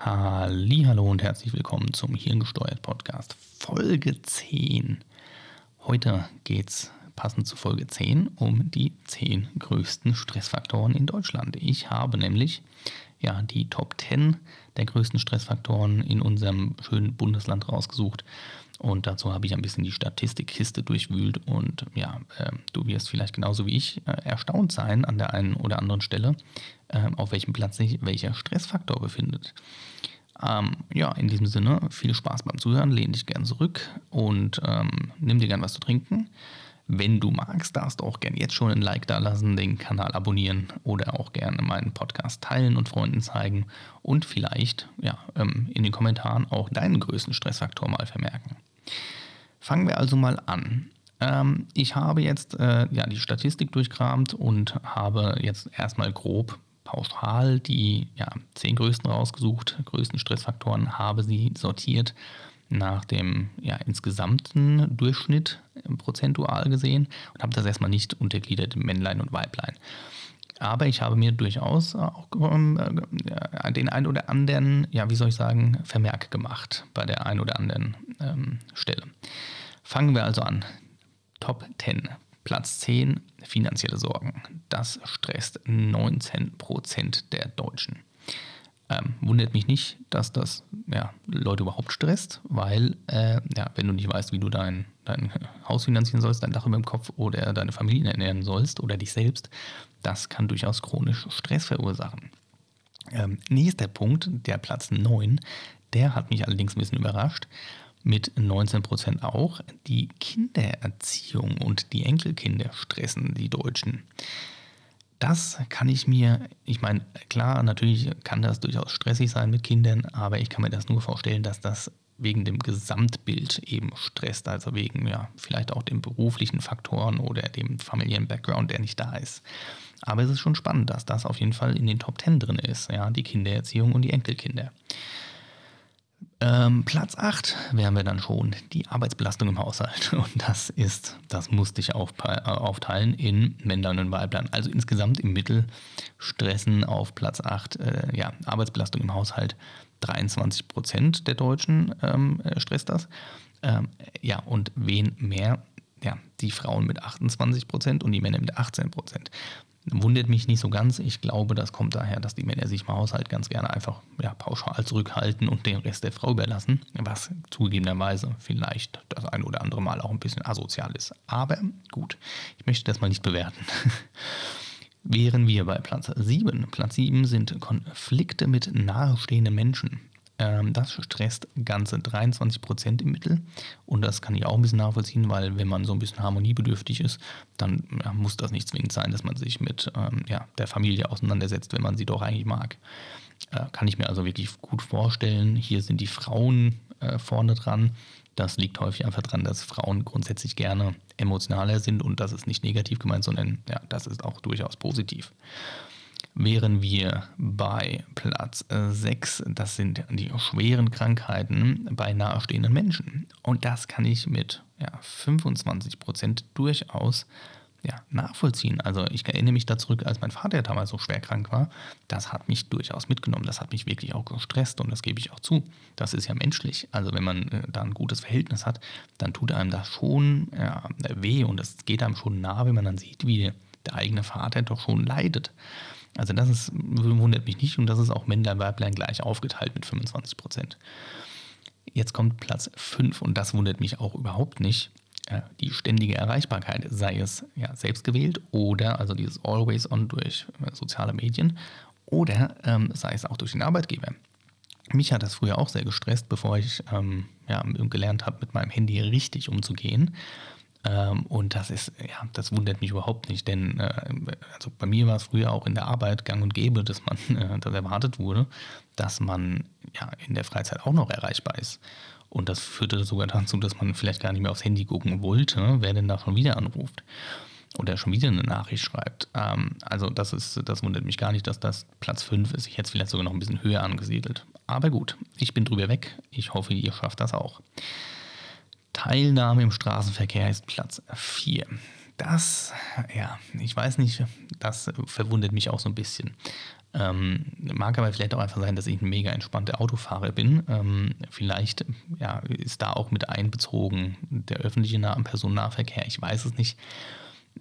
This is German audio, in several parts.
Hallo und herzlich willkommen zum Hirngesteuert Podcast Folge 10. Heute geht es passend zu Folge 10 um die 10 größten Stressfaktoren in Deutschland. Ich habe nämlich ja, die Top 10 der größten Stressfaktoren in unserem schönen Bundesland rausgesucht. Und dazu habe ich ein bisschen die Statistikkiste durchwühlt. Und ja, äh, du wirst vielleicht genauso wie ich äh, erstaunt sein an der einen oder anderen Stelle, äh, auf welchem Platz sich welcher Stressfaktor befindet. Ähm, ja, in diesem Sinne, viel Spaß beim Zuhören, lehn dich gern zurück und ähm, nimm dir gern was zu trinken. Wenn du magst, darfst du auch gerne jetzt schon ein Like da lassen, den Kanal abonnieren oder auch gerne meinen Podcast teilen und Freunden zeigen und vielleicht ja, ähm, in den Kommentaren auch deinen größten Stressfaktor mal vermerken. Fangen wir also mal an. Ähm, ich habe jetzt äh, ja, die Statistik durchkramt und habe jetzt erstmal grob pauschal die ja, zehn größten rausgesucht, größten Stressfaktoren, habe sie sortiert nach dem ja, insgesamten Durchschnitt prozentual gesehen und habe das erstmal nicht untergliedert in Männlein und Weiblein. Aber ich habe mir durchaus auch ähm, äh, den ein oder anderen, ja, wie soll ich sagen, Vermerk gemacht bei der ein oder anderen ähm, Stelle. Fangen wir also an. Top 10. Platz 10, finanzielle Sorgen. Das stresst 19% der Deutschen. Ähm, wundert mich nicht, dass das ja, Leute überhaupt stresst, weil äh, ja, wenn du nicht weißt, wie du dein, dein Haus finanzieren sollst, dein Dach über dem Kopf oder deine Familie ernähren sollst oder dich selbst, das kann durchaus chronisch Stress verursachen. Ähm, nächster Punkt, der Platz 9, der hat mich allerdings ein bisschen überrascht. Mit 19% auch. Die Kindererziehung und die Enkelkinder stressen die Deutschen. Das kann ich mir, ich meine, klar, natürlich kann das durchaus stressig sein mit Kindern, aber ich kann mir das nur vorstellen, dass das wegen dem Gesamtbild eben stresst, also wegen ja vielleicht auch den beruflichen Faktoren oder dem familiären Background, der nicht da ist. Aber es ist schon spannend, dass das auf jeden Fall in den Top 10 drin ist, ja, die Kindererziehung und die Enkelkinder. Ähm, Platz 8 wären wir dann schon, die Arbeitsbelastung im Haushalt. Und das ist, das musste ich äh, aufteilen in Männlein und Weiblein. Also insgesamt im Mittel stressen auf Platz 8 äh, ja, Arbeitsbelastung im Haushalt. 23 Prozent der Deutschen ähm, äh, stresst das. Ähm, ja, und wen mehr? Ja, die Frauen mit 28 Prozent und die Männer mit 18 Prozent. Wundert mich nicht so ganz. Ich glaube, das kommt daher, dass die Männer sich im Haushalt ganz gerne einfach ja, pauschal zurückhalten und den Rest der Frau überlassen, was zugegebenerweise vielleicht das ein oder andere Mal auch ein bisschen asozial ist. Aber gut, ich möchte das mal nicht bewerten. Wären wir bei Platz 7. Platz 7 sind Konflikte mit nahestehenden Menschen. Ähm, das stresst ganze 23 Prozent im Mittel. Und das kann ich auch ein bisschen nachvollziehen, weil wenn man so ein bisschen harmoniebedürftig ist, dann muss das nicht zwingend sein, dass man sich mit ähm, ja, der Familie auseinandersetzt, wenn man sie doch eigentlich mag. Äh, kann ich mir also wirklich gut vorstellen. Hier sind die Frauen äh, vorne dran. Das liegt häufig einfach daran, dass Frauen grundsätzlich gerne emotionaler sind und das ist nicht negativ gemeint, sondern ja, das ist auch durchaus positiv wären wir bei Platz 6. Das sind die schweren Krankheiten bei nahestehenden Menschen. Und das kann ich mit ja, 25 Prozent durchaus ja, nachvollziehen. Also ich erinnere mich da zurück, als mein Vater damals so schwer krank war. Das hat mich durchaus mitgenommen. Das hat mich wirklich auch gestresst und das gebe ich auch zu. Das ist ja menschlich. Also wenn man äh, da ein gutes Verhältnis hat, dann tut einem das schon ja, weh und es geht einem schon nah, wenn man dann sieht, wie der eigene Vater doch schon leidet. Also das ist, wundert mich nicht und das ist auch Männlein, Weiblein gleich aufgeteilt mit 25 Prozent. Jetzt kommt Platz 5 und das wundert mich auch überhaupt nicht. Die ständige Erreichbarkeit, sei es ja, selbst gewählt oder also dieses Always On durch äh, soziale Medien oder ähm, sei es auch durch den Arbeitgeber. Mich hat das früher auch sehr gestresst, bevor ich ähm, ja, gelernt habe, mit meinem Handy richtig umzugehen. Ähm, und das ist, ja, das wundert mich überhaupt nicht, denn äh, also bei mir war es früher auch in der Arbeit gang und gäbe, dass man, äh, dass erwartet wurde, dass man ja in der Freizeit auch noch erreichbar ist. Und das führte sogar dazu, dass man vielleicht gar nicht mehr aufs Handy gucken wollte, wer denn da schon wieder anruft oder schon wieder eine Nachricht schreibt. Ähm, also das ist, das wundert mich gar nicht, dass das Platz 5 ist. Ich hätte es vielleicht sogar noch ein bisschen höher angesiedelt. Aber gut, ich bin drüber weg. Ich hoffe, ihr schafft das auch. Teilnahme im Straßenverkehr ist Platz 4. Das, ja, ich weiß nicht, das verwundert mich auch so ein bisschen. Ähm, mag aber vielleicht auch einfach sein, dass ich ein mega entspannter Autofahrer bin. Ähm, vielleicht ja, ist da auch mit einbezogen der öffentliche Personennahverkehr. Ich weiß es nicht.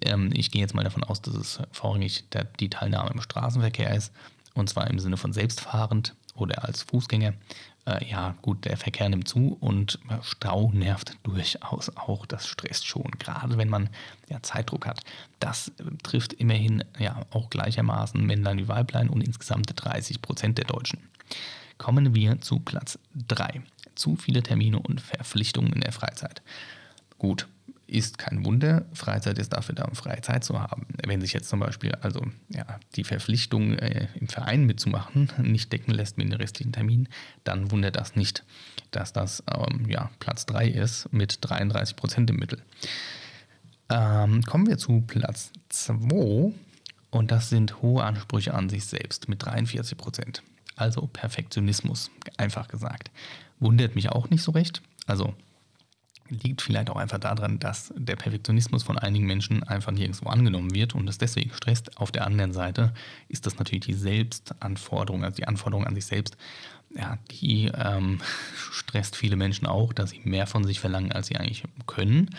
Ähm, ich gehe jetzt mal davon aus, dass es vorrangig der, die Teilnahme im Straßenverkehr ist. Und zwar im Sinne von selbstfahrend oder als Fußgänger äh, ja gut, der Verkehr nimmt zu und Stau nervt durchaus auch. Das stresst schon, gerade wenn man ja, Zeitdruck hat. Das äh, trifft immerhin ja auch gleichermaßen Männlein wie Weiblein und insgesamt 30 Prozent der Deutschen. Kommen wir zu Platz 3. Zu viele Termine und Verpflichtungen in der Freizeit. Gut, ist kein Wunder. Freizeit ist dafür da, um freie Zeit zu haben. Wenn sich jetzt zum Beispiel also ja, die Verpflichtung äh, im Verein mitzumachen nicht decken lässt mit den restlichen Terminen, dann wundert das nicht, dass das ähm, ja, Platz 3 ist mit 33 Prozent im Mittel. Ähm, kommen wir zu Platz 2 und das sind hohe Ansprüche an sich selbst mit 43 Prozent. Also Perfektionismus, einfach gesagt. Wundert mich auch nicht so recht. Also liegt vielleicht auch einfach daran, dass der Perfektionismus von einigen Menschen einfach nirgendwo angenommen wird und es deswegen stresst. Auf der anderen Seite ist das natürlich die Selbstanforderung, also die Anforderung an sich selbst, ja, die ähm, stresst viele Menschen auch, dass sie mehr von sich verlangen, als sie eigentlich können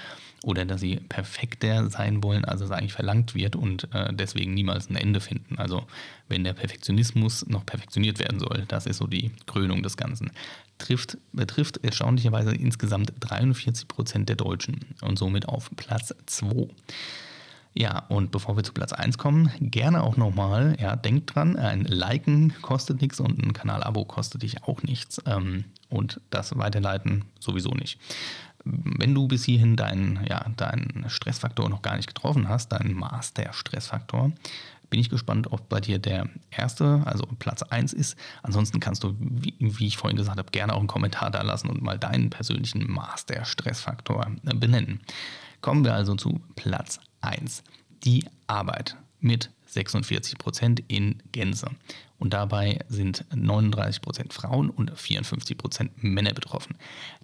oder dass sie perfekter sein wollen, als es eigentlich verlangt wird und äh, deswegen niemals ein Ende finden. Also wenn der Perfektionismus noch perfektioniert werden soll, das ist so die Krönung des Ganzen. Trifft, betrifft erstaunlicherweise insgesamt 43 Prozent der Deutschen und somit auf Platz 2. Ja, und bevor wir zu Platz 1 kommen, gerne auch nochmal, ja, denkt dran, ein Liken kostet nichts und ein Kanal-Abo kostet dich auch nichts. Ähm, und das Weiterleiten sowieso nicht wenn du bis hierhin deinen, ja, deinen Stressfaktor noch gar nicht getroffen hast, deinen Master-Stressfaktor, bin ich gespannt, ob bei dir der erste, also Platz 1 ist. Ansonsten kannst du, wie, wie ich vorhin gesagt habe, gerne auch einen Kommentar da lassen und mal deinen persönlichen Master-Stressfaktor äh, benennen. Kommen wir also zu Platz 1. Die Arbeit mit 46 Prozent in Gänze. Und dabei sind 39 Prozent Frauen und 54 Prozent Männer betroffen.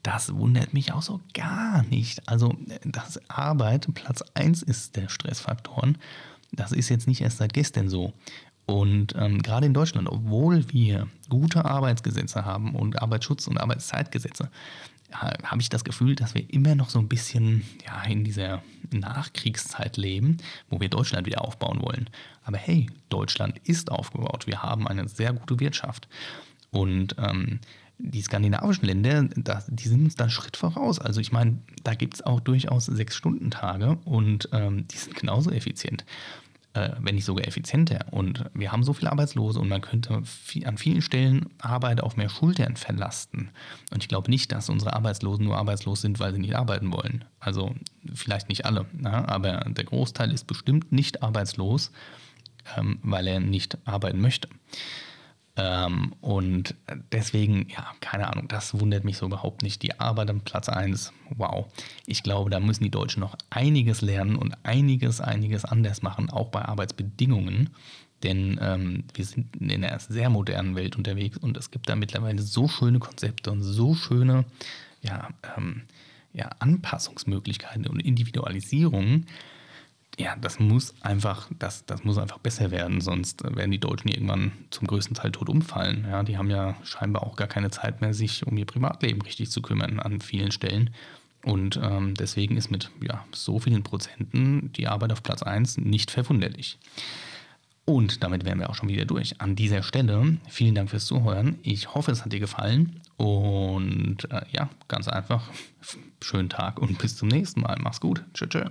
Das wundert mich auch so gar nicht. Also, das Arbeit, Platz 1 ist der Stressfaktor. Das ist jetzt nicht erst seit gestern so. Und ähm, gerade in Deutschland, obwohl wir gute Arbeitsgesetze haben und Arbeitsschutz- und Arbeitszeitgesetze, habe ich das Gefühl, dass wir immer noch so ein bisschen ja, in dieser Nachkriegszeit leben, wo wir Deutschland wieder aufbauen wollen. Aber hey, Deutschland ist aufgebaut. Wir haben eine sehr gute Wirtschaft. Und ähm, die skandinavischen Länder, das, die sind uns da Schritt voraus. Also ich meine, da gibt es auch durchaus Sechs-Stunden-Tage und ähm, die sind genauso effizient äh, wenn nicht sogar effizienter. Und wir haben so viele Arbeitslose und man könnte viel, an vielen Stellen Arbeit auf mehr Schultern verlasten. Und ich glaube nicht, dass unsere Arbeitslosen nur arbeitslos sind, weil sie nicht arbeiten wollen. Also vielleicht nicht alle, na, ne? aber der Großteil ist bestimmt nicht arbeitslos, ähm, weil er nicht arbeiten möchte. Ähm, und deswegen, ja, keine Ahnung, das wundert mich so überhaupt nicht. Die Arbeit am Platz 1, wow. Ich glaube, da müssen die Deutschen noch einiges lernen und einiges, einiges anders machen, auch bei Arbeitsbedingungen. Denn ähm, wir sind in einer sehr modernen Welt unterwegs und es gibt da mittlerweile so schöne Konzepte und so schöne ja, ähm, ja, Anpassungsmöglichkeiten und Individualisierungen, ja, das muss einfach, das, das muss einfach besser werden, sonst werden die Deutschen irgendwann zum größten Teil tot umfallen. Ja, die haben ja scheinbar auch gar keine Zeit mehr, sich um ihr Privatleben richtig zu kümmern an vielen Stellen. Und ähm, deswegen ist mit ja, so vielen Prozenten die Arbeit auf Platz 1 nicht verwunderlich. Und damit wären wir auch schon wieder durch. An dieser Stelle vielen Dank fürs Zuhören. Ich hoffe, es hat dir gefallen. Und äh, ja, ganz einfach, schönen Tag und bis zum nächsten Mal. Mach's gut. Tschüss. tschüss.